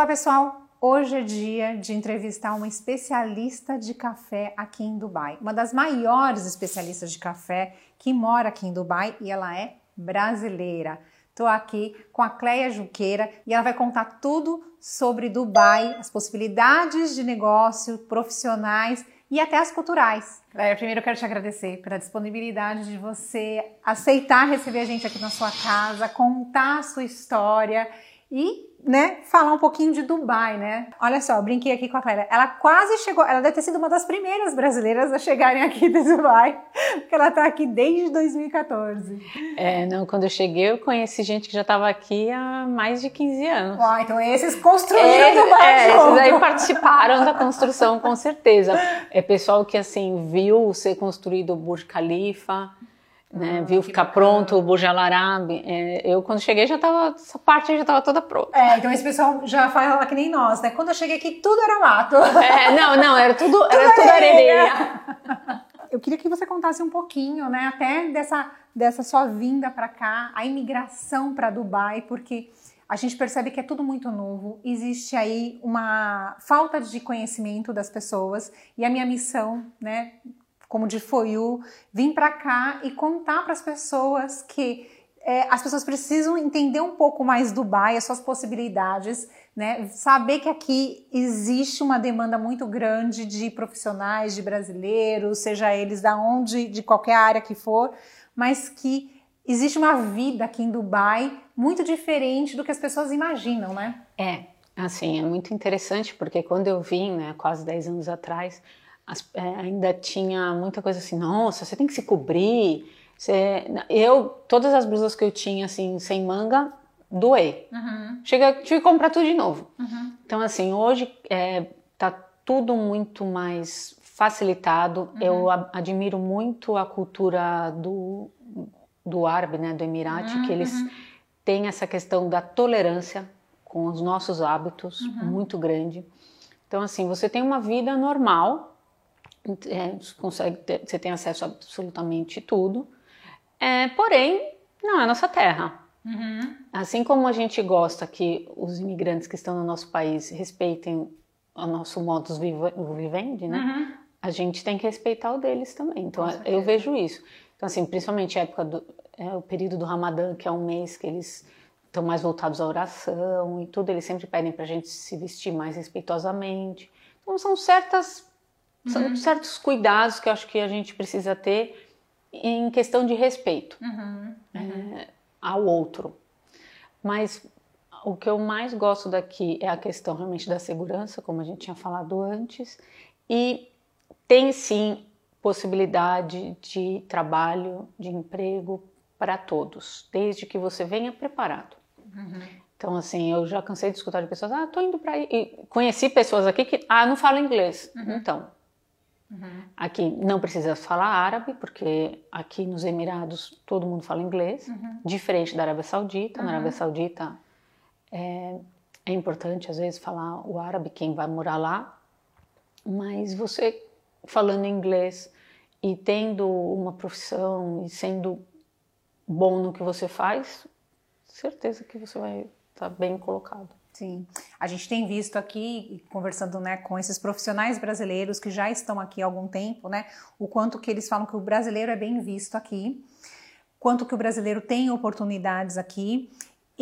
Olá, pessoal! Hoje é dia de entrevistar uma especialista de café aqui em Dubai, uma das maiores especialistas de café que mora aqui em Dubai e ela é brasileira. Estou aqui com a Cleia Juqueira e ela vai contar tudo sobre Dubai, as possibilidades de negócio, profissionais e até as culturais. Cleia, primeiro quero te agradecer pela disponibilidade de você aceitar receber a gente aqui na sua casa, contar a sua história e né, falar um pouquinho de Dubai, né? Olha só, brinquei aqui com a Clara. Ela quase chegou, ela deve ter sido uma das primeiras brasileiras a chegarem aqui de Dubai, porque ela está aqui desde 2014. É, não, quando eu cheguei eu conheci gente que já estava aqui há mais de 15 anos. Uau, então esses construíram é, Dubai é, Esses aí participaram da construção, com certeza. É pessoal que, assim, viu ser construído o Burj Khalifa, né, ah, viu ficar bacana. pronto o Burj Al Arab. É, eu quando cheguei já tava essa parte já estava toda pronta. É, então esse pessoal já fala que nem nós, né? Quando eu cheguei aqui tudo era mato. É, não, não, era tudo, tudo era tudo areia. Eu queria que você contasse um pouquinho, né, até dessa dessa sua vinda para cá, a imigração para Dubai, porque a gente percebe que é tudo muito novo, existe aí uma falta de conhecimento das pessoas e a minha missão, né, como de Foyu, vir para cá e contar para as pessoas que é, as pessoas precisam entender um pouco mais Dubai, as suas possibilidades, né? Saber que aqui existe uma demanda muito grande de profissionais, de brasileiros, seja eles da onde, de qualquer área que for, mas que existe uma vida aqui em Dubai muito diferente do que as pessoas imaginam, né? É, assim, é muito interessante porque quando eu vim, né, quase 10 anos atrás, as, é, ainda tinha muita coisa assim, nossa, você tem que se cobrir. Você... Eu, todas as blusas que eu tinha, assim, sem manga, doei. Uhum. Chega, tive que comprar tudo de novo. Uhum. Então, assim, hoje é, tá tudo muito mais facilitado. Uhum. Eu admiro muito a cultura do, do árabe, né, do Emirate, que eles uhum. têm essa questão da tolerância com os nossos hábitos uhum. muito grande. Então, assim, você tem uma vida normal, é, consegue ter, você tem acesso a absolutamente tudo. É, porém, não é a nossa terra. Uhum. Assim como a gente gosta que os imigrantes que estão no nosso país respeitem o nosso modus vivendi, né? Uhum. A gente tem que respeitar o deles também. Então, eu vejo isso. Então, assim, principalmente a época do é, o período do Ramadã, que é um mês que eles estão mais voltados à oração e tudo, eles sempre pedem para a gente se vestir mais respeitosamente. Então, são certas são uhum. certos cuidados que eu acho que a gente precisa ter em questão de respeito uhum. É, ao outro. Mas o que eu mais gosto daqui é a questão realmente da segurança, como a gente tinha falado antes, e tem sim possibilidade de trabalho, de emprego para todos, desde que você venha preparado. Uhum. Então, assim, eu já cansei de escutar de pessoas, ah, tô indo para aí. Conheci pessoas aqui que, ah, não falam inglês. Uhum. Então, Uhum. Aqui não precisa falar árabe, porque aqui nos Emirados todo mundo fala inglês, uhum. diferente da Arábia Saudita. Uhum. Na Arábia Saudita é, é, importante às vezes falar o árabe, quem vai morar lá, mas você falando inglês e tendo uma profissão e sendo bom no que você faz, certeza que você vai estar tá bem colocado. Sim, a gente tem visto aqui, conversando né, com esses profissionais brasileiros que já estão aqui há algum tempo, né, o quanto que eles falam que o brasileiro é bem visto aqui, quanto que o brasileiro tem oportunidades aqui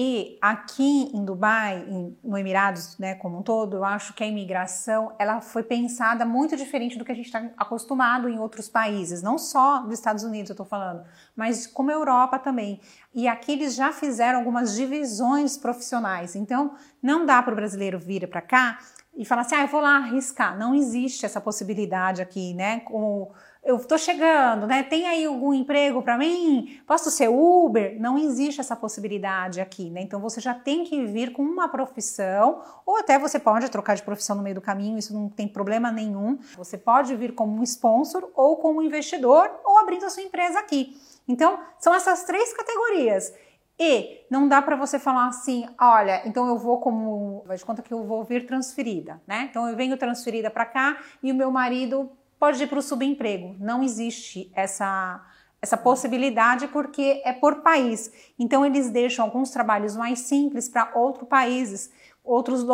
e aqui em Dubai, em, no Emirados, né, como um todo, eu acho que a imigração ela foi pensada muito diferente do que a gente está acostumado em outros países, não só dos Estados Unidos, eu estou falando, mas como a Europa também. E aqui eles já fizeram algumas divisões profissionais. Então, não dá para o brasileiro vir para cá e falar assim, ah, eu vou lá arriscar. Não existe essa possibilidade aqui, né? Com eu estou chegando, né? Tem aí algum emprego para mim? Posso ser Uber? Não existe essa possibilidade aqui, né? Então você já tem que vir com uma profissão, ou até você pode trocar de profissão no meio do caminho, isso não tem problema nenhum. Você pode vir como um sponsor ou como investidor ou abrindo a sua empresa aqui. Então, são essas três categorias. E não dá para você falar assim, olha, então eu vou como, vai de conta que eu vou vir transferida, né? Então eu venho transferida para cá e o meu marido pode ir para o subemprego. Não existe essa, essa possibilidade porque é por país. Então eles deixam alguns trabalhos mais simples para outros países. Outros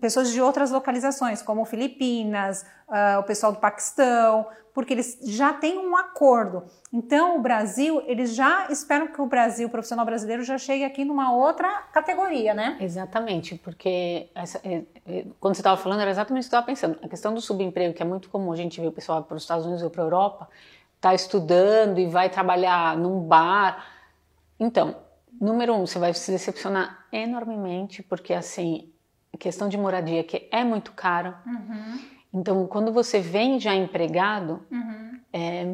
pessoas de outras localizações, como Filipinas, uh, o pessoal do Paquistão, porque eles já têm um acordo. Então, o Brasil, eles já esperam que o Brasil, o profissional brasileiro, já chegue aqui numa outra categoria, né? Exatamente, porque essa, é, é, quando você estava falando, era exatamente o que eu estava pensando. A questão do subemprego, que é muito comum a gente ver o pessoal para os Estados Unidos ou para a Europa, está estudando e vai trabalhar num bar. Então, número um, você vai se decepcionar enormemente, porque assim, questão de moradia que é muito cara. Uhum então, quando você vem já empregado, uhum. é,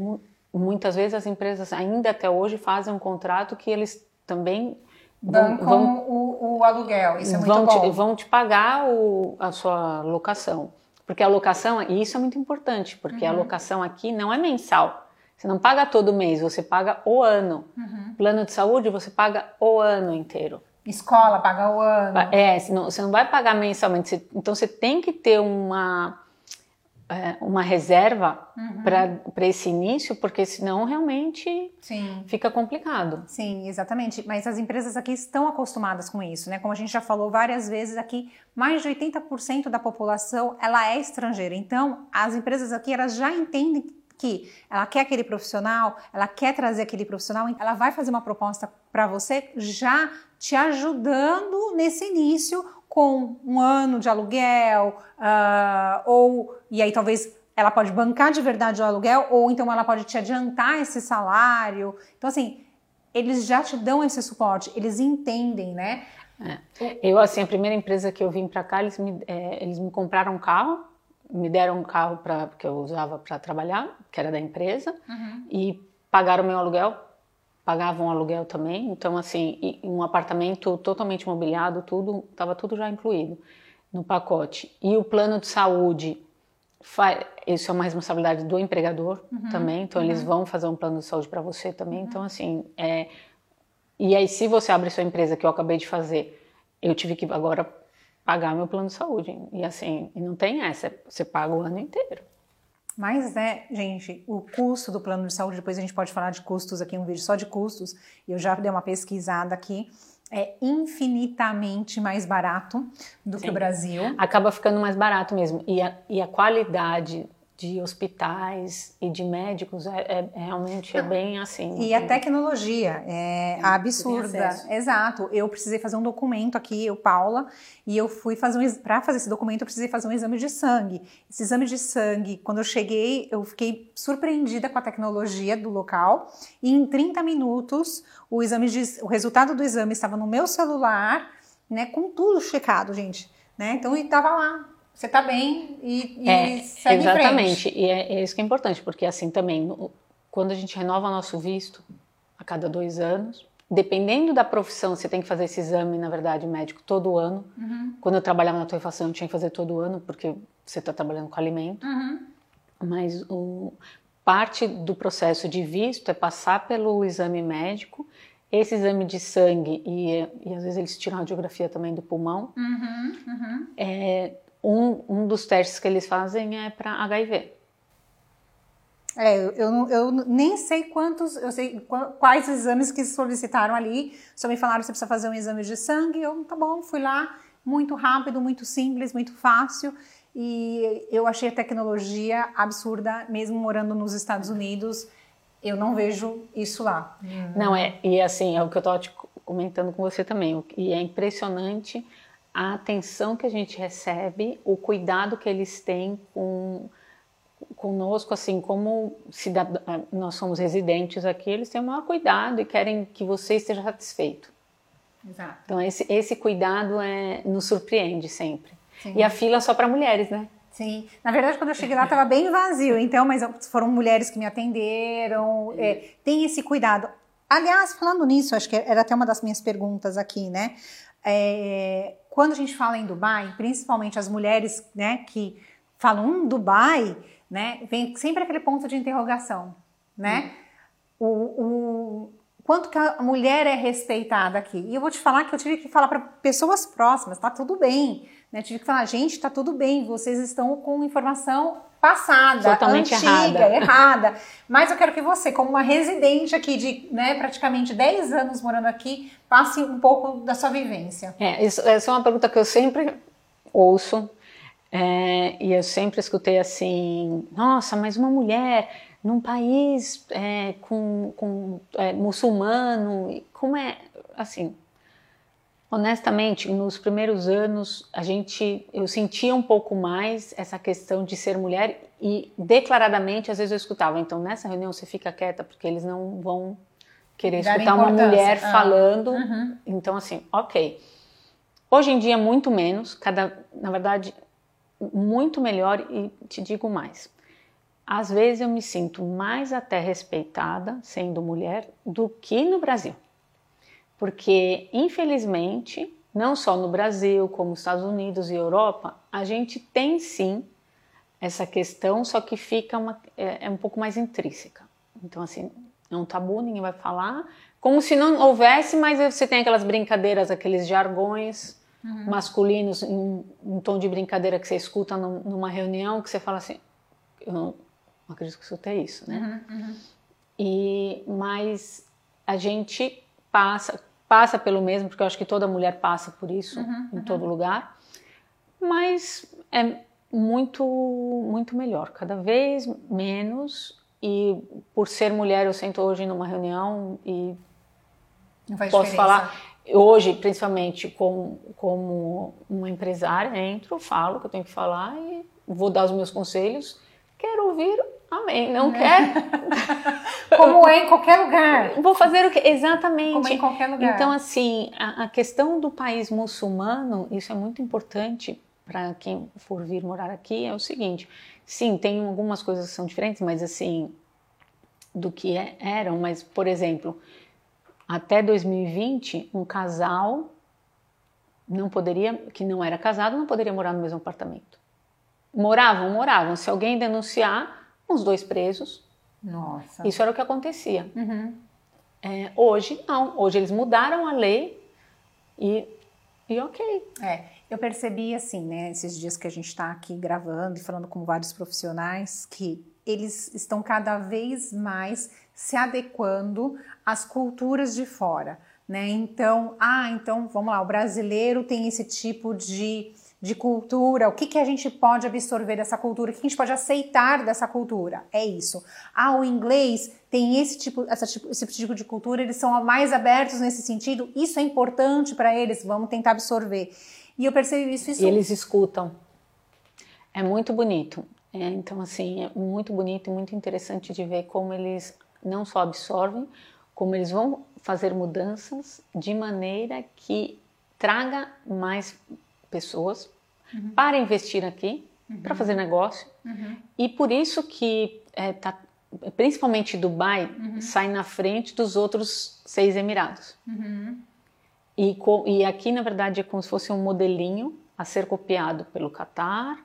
muitas vezes as empresas ainda até hoje fazem um contrato que eles também vão, vão o, o, aluguel. Isso é muito vão bom. Te, vão te pagar o, a sua locação. Porque a locação, e isso é muito importante, porque uhum. a locação aqui não é mensal. Você não paga todo mês, você paga o ano. Uhum. Plano de saúde, você paga o ano inteiro. Escola, paga o ano. É, você não, você não vai pagar mensalmente. então você tem que ter uma é, uma reserva uhum. para esse início, porque senão realmente Sim. fica complicado. Sim, exatamente. Mas as empresas aqui estão acostumadas com isso, né? Como a gente já falou várias vezes aqui, mais de 80% da população ela é estrangeira. Então, as empresas aqui elas já entendem que ela quer aquele profissional, ela quer trazer aquele profissional, ela vai fazer uma proposta para você já te ajudando nesse início com um ano de aluguel, uh, ou e aí talvez ela pode bancar de verdade o aluguel, ou então ela pode te adiantar esse salário. Então, assim, eles já te dão esse suporte, eles entendem, né? É. Eu, assim, a primeira empresa que eu vim para cá, eles me, é, eles me compraram um carro, me deram um carro pra, que eu usava para trabalhar, que era da empresa, uhum. e pagaram meu aluguel pagavam aluguel também, então assim, um apartamento totalmente mobiliado, tudo, estava tudo já incluído no pacote. E o plano de saúde, isso é uma responsabilidade do empregador uhum, também, então uhum. eles vão fazer um plano de saúde para você também, uhum. então assim, é, e aí se você abre sua empresa, que eu acabei de fazer, eu tive que agora pagar meu plano de saúde, e assim, não tem essa, você paga o ano inteiro. Mas, né, gente, o custo do plano de saúde, depois a gente pode falar de custos aqui, um vídeo só de custos, e eu já dei uma pesquisada aqui, é infinitamente mais barato do Sim. que o Brasil. Acaba ficando mais barato mesmo. E a, e a qualidade de hospitais e de médicos é, é, é realmente é bem assim. E a tecnologia é Sim, absurda. Exato. Eu precisei fazer um documento aqui, eu, Paula, e eu fui fazer um para fazer esse documento eu precisei fazer um exame de sangue. Esse exame de sangue, quando eu cheguei, eu fiquei surpreendida com a tecnologia do local. E em 30 minutos, o exame de, o resultado do exame estava no meu celular, né, com tudo checado, gente. Né? Então, estava lá, você está bem e, e é, segue Exatamente, e é, é, isso que é importante, porque assim também, quando a gente renova nosso visto a cada dois anos, dependendo da profissão, você tem que fazer esse exame, na verdade, médico todo ano. Uhum. Quando eu trabalhava na torrefação, eu tinha que fazer todo ano, porque você está trabalhando com alimento. Uhum. Mas o, parte do processo de visto é passar pelo exame médico, esse exame de sangue, e, e às vezes eles tiram a radiografia também do pulmão, uhum, uhum. É, um, um dos testes que eles fazem é para HIV. É, eu, eu, eu, nem sei quantos, eu sei quais exames que solicitaram ali. Só me falaram que você precisa fazer um exame de sangue. Eu, tá bom, fui lá, muito rápido, muito simples, muito fácil. E eu achei a tecnologia absurda, mesmo morando nos Estados Unidos. Eu não vejo isso lá. Não, é, e assim, é o que eu estava comentando com você também. E é impressionante a atenção que a gente recebe, o cuidado que eles têm com conosco, assim, como cidad... nós somos residentes aqui, eles têm o maior cuidado e querem que você esteja satisfeito. Exato. Então esse, esse cuidado é, nos surpreende sempre. Sim. E a fila é só para mulheres, né? Sim, na verdade quando eu cheguei lá estava bem vazio, então, mas foram mulheres que me atenderam, é, tem esse cuidado. Aliás, falando nisso, acho que era até uma das minhas perguntas aqui, né? É, quando a gente fala em Dubai, principalmente as mulheres né, que falam um Dubai, né, vem sempre aquele ponto de interrogação, né? Hum. O, o, quanto que a mulher é respeitada aqui. E eu vou te falar que eu tive que falar para pessoas próximas, tá tudo bem. Né? Tive que falar, gente, tá tudo bem, vocês estão com informação passada, Totalmente antiga, errada. errada. Mas eu quero que você, como uma residente aqui de né, praticamente 10 anos morando aqui, passe um pouco da sua vivência. É, isso, essa é uma pergunta que eu sempre ouço. É, e eu sempre escutei assim: nossa, mas uma mulher num país é, com, com é, muçulmano, como é assim? Honestamente, nos primeiros anos a gente, eu sentia um pouco mais essa questão de ser mulher e declaradamente às vezes eu escutava. Então nessa reunião você fica quieta porque eles não vão querer Dar escutar uma mulher Ah. falando. Uhum. Então assim, ok. Hoje em dia muito menos, cada, na verdade, muito melhor e te digo mais. Às vezes eu me sinto mais até respeitada sendo mulher do que no Brasil. Porque, infelizmente, não só no Brasil, como nos Estados Unidos e Europa, a gente tem sim essa questão, só que fica uma, é, é um pouco mais intrínseca. Então, assim, é um tabu, ninguém vai falar. Como se não houvesse, mas você tem aquelas brincadeiras, aqueles jargões masculinos em um tom de brincadeira que você escuta num- numa reunião, que você fala assim, eu não, não acredito que escutei isso, né? E mas a gente passa passa pelo mesmo, porque eu acho que toda mulher passa por isso em todo lugar. Mas é muito muito melhor, cada vez menos e por ser mulher eu sento hoje numa reunião e posso diferença. falar hoje, principalmente como, como uma empresária, entro, falo o que eu tenho que falar e vou dar os meus conselhos. Quero ouvir, amém. Não quer? Como é em qualquer lugar. Vou fazer o que? Exatamente. Como é em qualquer lugar. Então, assim, a, a questão do país muçulmano, isso é muito importante para quem for vir morar aqui, é o seguinte. Sim, tem algumas coisas que são diferentes, mas assim, do que é- eram, mas, por exemplo, até 2020, um casal não poderia, que não era casado, não poderia morar no mesmo apartamento. Moravam, moravam. Se alguém denunciar, os dois presos. Nossa. Isso era o que acontecia. Uhum. É, hoje não, hoje eles mudaram a lei e, e ok. É, eu percebi assim, né, esses dias que a gente está aqui gravando e falando com vários profissionais, que eles estão cada vez mais se adequando às culturas de fora, né? Então, ah, então vamos lá, o brasileiro tem esse tipo de, de cultura, o que, que a gente pode absorver dessa cultura, o que a gente pode aceitar dessa cultura? É isso. Ah, o inglês tem esse tipo, essa tipo, esse tipo de cultura, eles são mais abertos nesse sentido, isso é importante para eles, vamos tentar absorver. E eu percebi isso, isso E eles escutam. É muito bonito. É, então, assim, é muito bonito e muito interessante de ver como eles não só absorvem, como eles vão fazer mudanças de maneira que traga mais pessoas para investir aqui, para fazer negócio. E por isso que é, tá, principalmente Dubai sai na frente dos outros seis Emirados. E, co- e aqui, na verdade, é como se fosse um modelinho a ser copiado pelo Catar,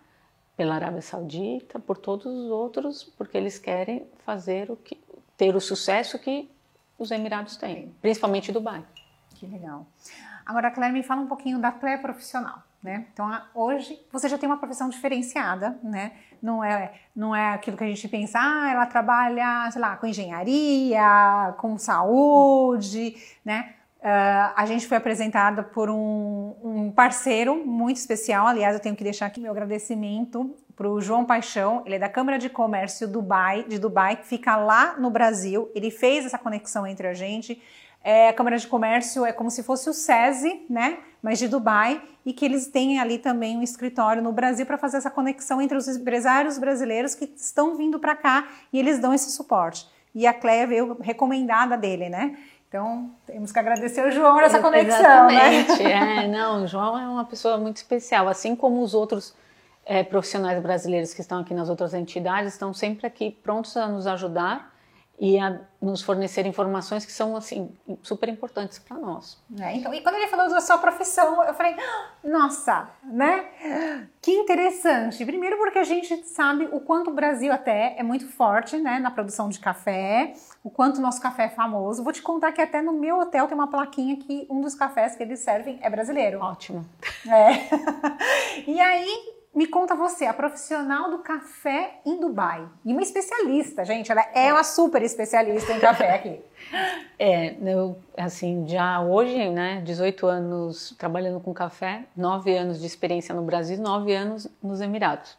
pela Arábia Saudita, por todos os outros, porque eles querem fazer o que ter o sucesso que os Emirados têm, principalmente Dubai. Que legal. Agora, Claire, me fala um pouquinho da Claire profissional, né? Então, hoje você já tem uma profissão diferenciada, né? Não é, não é aquilo que a gente pensa, ah, ela trabalha, sei lá, com engenharia, com saúde, né? Ah, a gente foi apresentada por um, um parceiro muito especial. Aliás, eu tenho que deixar aqui meu agradecimento para o João Paixão. Ele é da Câmara de Comércio Dubai, de Dubai, que fica lá no Brasil. Ele fez essa conexão entre a gente. É, a Câmara de Comércio é como se fosse o SESI, né? Mas de Dubai, e que eles têm ali também um escritório no Brasil para fazer essa conexão entre os empresários brasileiros que estão vindo para cá e eles dão esse suporte. E a Cleia veio recomendada dele, né? Então, temos que agradecer o João nessa conexão, né? Exatamente. É, não, o João é uma pessoa muito especial, assim como os outros é, profissionais brasileiros que estão aqui nas outras entidades, estão sempre aqui prontos a nos ajudar e a nos fornecer informações que são assim super importantes para nós. É, então, e quando ele falou da sua profissão, eu falei, "Ah, nossa, né? Que interessante. Primeiro porque a gente sabe o quanto o Brasil até é muito forte, né, na produção de café, o quanto o nosso café é famoso. Vou te contar que até no meu hotel tem uma plaquinha que um dos cafés que eles servem é brasileiro. Ótimo. É. e aí, me conta você, a profissional do café em Dubai. E uma especialista, gente. Ela é uma super especialista em café aqui. É, eu, assim, já hoje, né, 18 anos trabalhando com café, 9 anos de experiência no Brasil, 9 anos nos Emirados.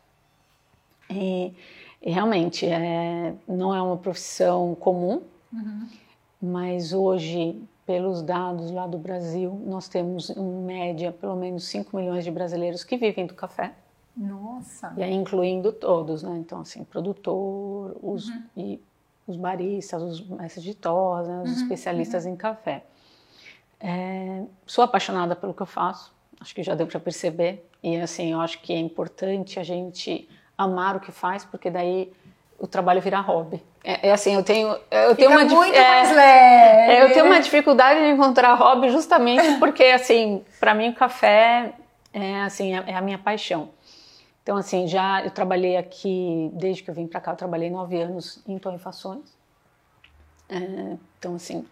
E, e realmente, é, não é uma profissão comum, uhum. mas hoje, pelos dados lá do Brasil, nós temos, em média, pelo menos 5 milhões de brasileiros que vivem do café. Nossa! E aí incluindo todos, né? Então, assim, produtor, os, uhum. e os baristas, os mestres de tos, né? os uhum. especialistas uhum. em café. É, sou apaixonada pelo que eu faço, acho que já deu para perceber. E, assim, eu acho que é importante a gente amar o que faz, porque daí o trabalho vira hobby. É, é assim, eu tenho, eu tenho uma muito é, mais leve. É, eu tenho uma dificuldade de encontrar hobby justamente porque, assim, para mim o café é assim é, é a minha paixão. Então, assim, já eu trabalhei aqui, desde que eu vim para cá, eu trabalhei nove anos em torrefações. É, então, assim,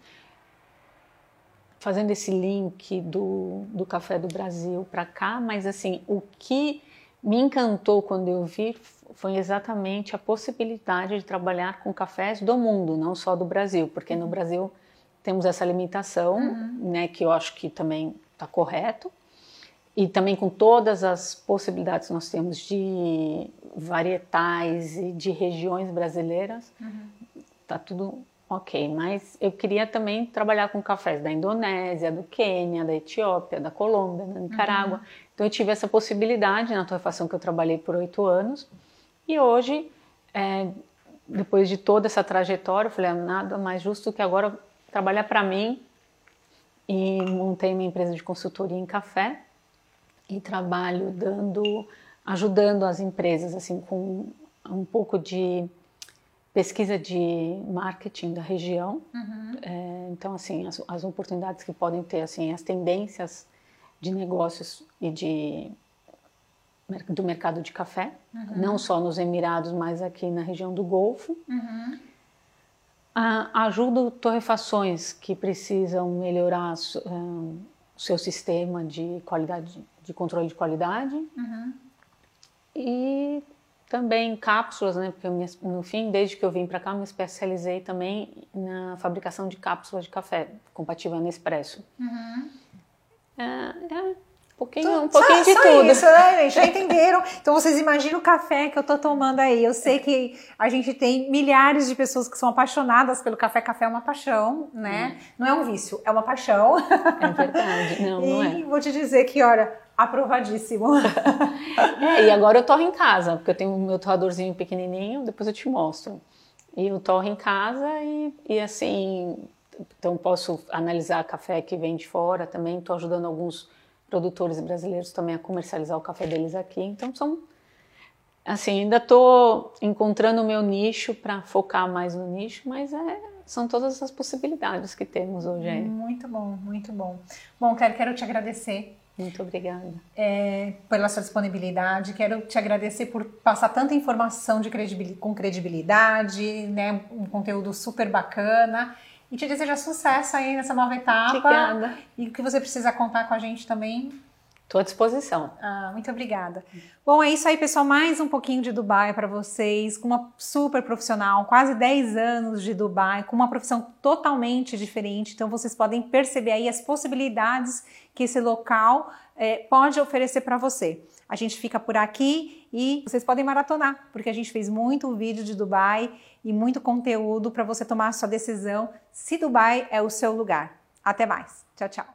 fazendo esse link do, do café do Brasil para cá, mas, assim, o que me encantou quando eu vi foi exatamente a possibilidade de trabalhar com cafés do mundo, não só do Brasil, porque no Brasil temos essa limitação, uhum. né, que eu acho que também está correto, e também com todas as possibilidades que nós temos de varietais e de regiões brasileiras, uhum. tá tudo ok. Mas eu queria também trabalhar com cafés da Indonésia, do Quênia, da Etiópia, da Colômbia, da Nicarágua. Uhum. Então eu tive essa possibilidade na torrefação que eu trabalhei por oito anos. E hoje, é, depois de toda essa trajetória, eu falei, ah, nada mais justo que agora trabalhar para mim e montei uma empresa de consultoria em café e trabalho dando, ajudando as empresas assim com um pouco de pesquisa de marketing da região. Uhum. É, então assim as, as, oportunidades que podem ter assim as tendências de negócios e de do mercado de café, uhum. não só nos Emirados, mas aqui na região do Golfo. Uhum. ajudo torrefações que precisam melhorar uh, o seu sistema de qualidade de controle de qualidade. Uhum. E também cápsulas, né? Porque no fim, desde que eu vim para cá, me especializei também na fabricação de cápsulas de café, compatível Nespresso. Uhum. É, é, um pouquinho, um pouquinho só, de só tudo. Isso, né? Já entenderam? Então vocês imaginam o café que eu tô tomando aí. Eu sei que a gente tem milhares de pessoas que são apaixonadas pelo café. Café é uma paixão, né? Hum. Não é um vício, é uma paixão. É verdade. Não, e não é. E vou te dizer que, olha, aprovadíssimo. é, e agora eu torro em casa, porque eu tenho o meu torradorzinho pequenininho, depois eu te mostro. E eu torro em casa e, e assim, então posso analisar café que vem de fora também, estou ajudando alguns produtores brasileiros também a comercializar o café deles aqui. Então são assim, ainda estou encontrando o meu nicho para focar mais no nicho, mas é, são todas as possibilidades que temos hoje. Muito bom, muito bom. Bom, quero, quero te agradecer. Muito obrigada. É, pela sua disponibilidade. Quero te agradecer por passar tanta informação de credibil com credibilidade, né? Um conteúdo super bacana. E te desejar sucesso aí nessa nova etapa. Obrigada. E o que você precisa contar com a gente também. Estou à disposição. Ah, muito obrigada. Bom, é isso aí, pessoal. Mais um pouquinho de Dubai para vocês, com uma super profissional, quase 10 anos de Dubai, com uma profissão totalmente diferente. Então, vocês podem perceber aí as possibilidades que esse local é, pode oferecer para você. A gente fica por aqui e vocês podem maratonar, porque a gente fez muito vídeo de Dubai e muito conteúdo para você tomar a sua decisão se Dubai é o seu lugar. Até mais. Tchau, tchau.